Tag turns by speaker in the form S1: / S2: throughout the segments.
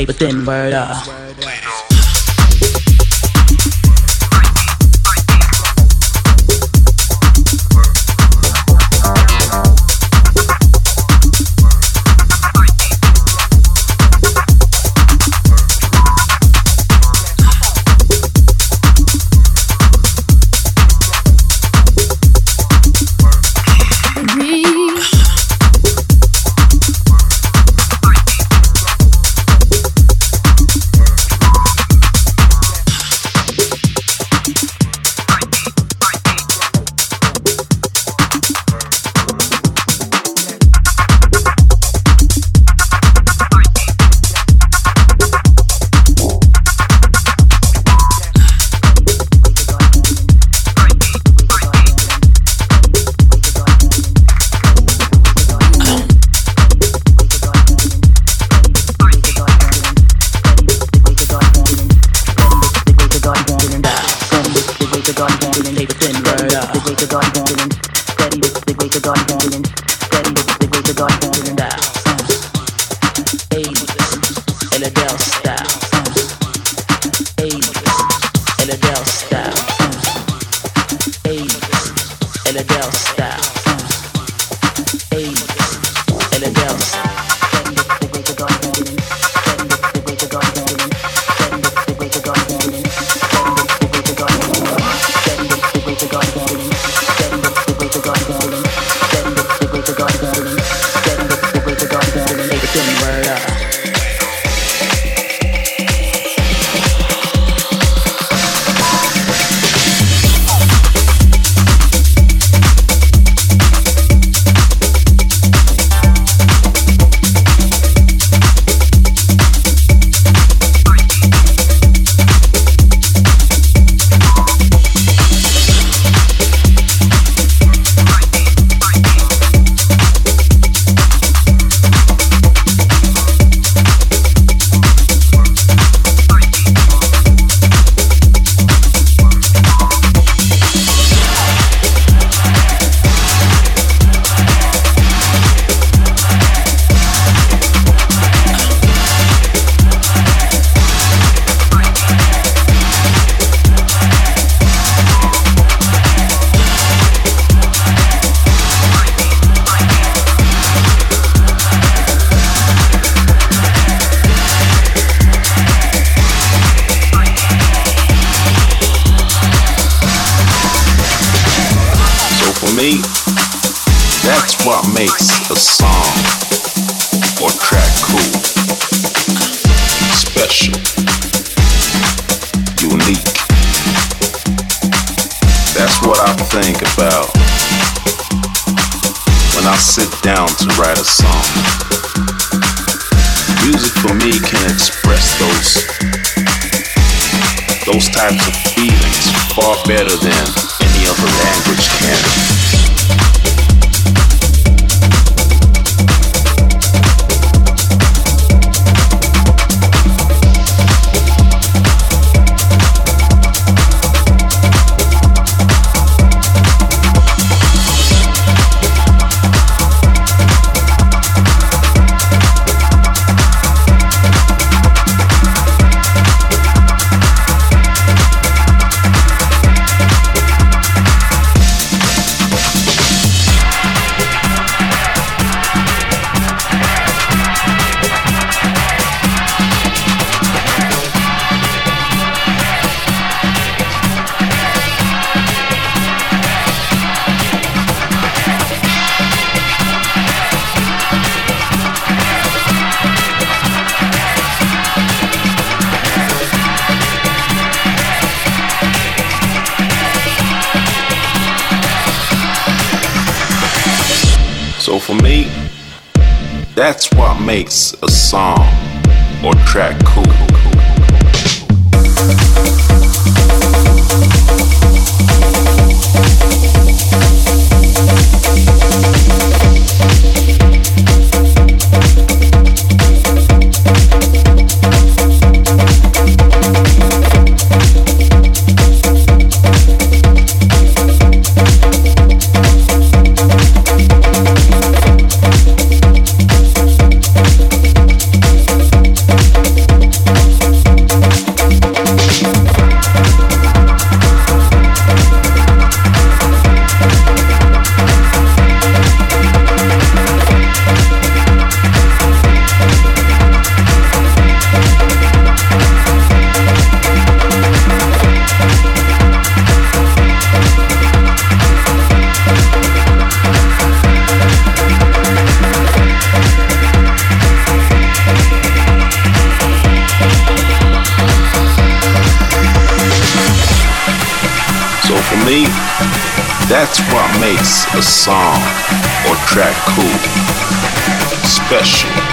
S1: Paper thin, word up. Uh, special,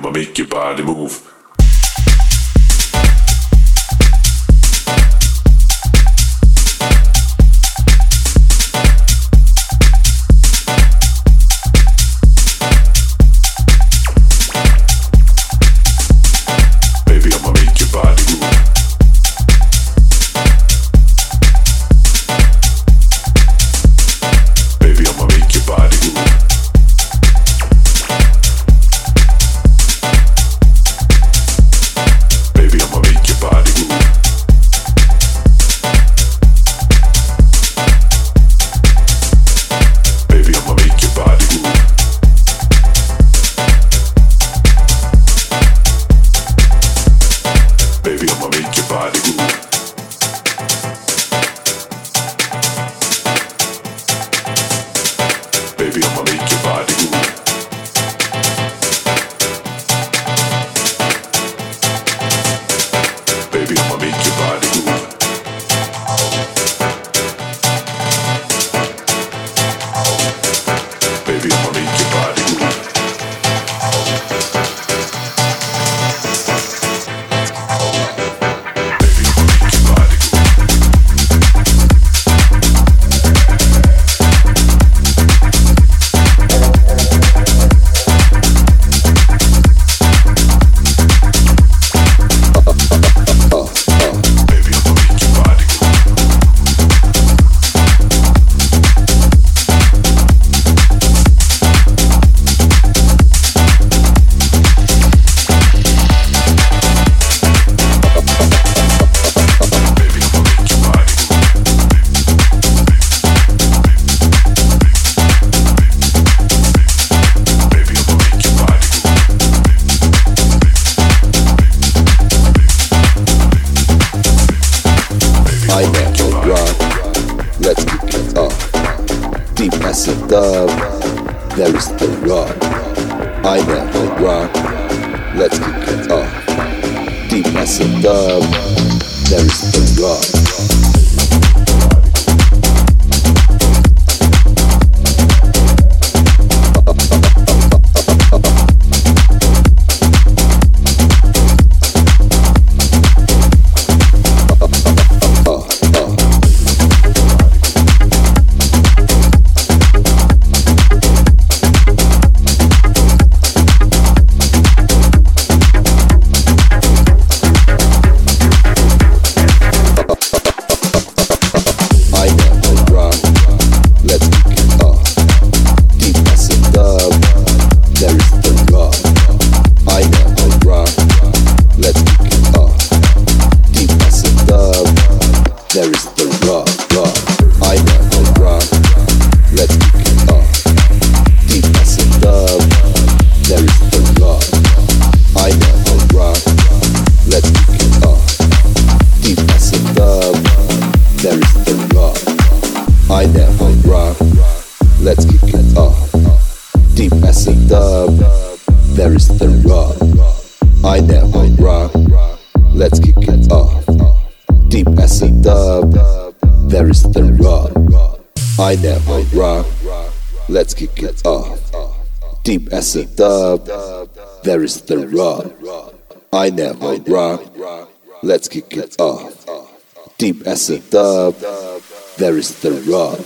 S1: I'ma make
S2: your
S3: body move.
S2: Acid dub. There is the rock. I never rock. Let's kick it off. Deep acid dub. There is the rock.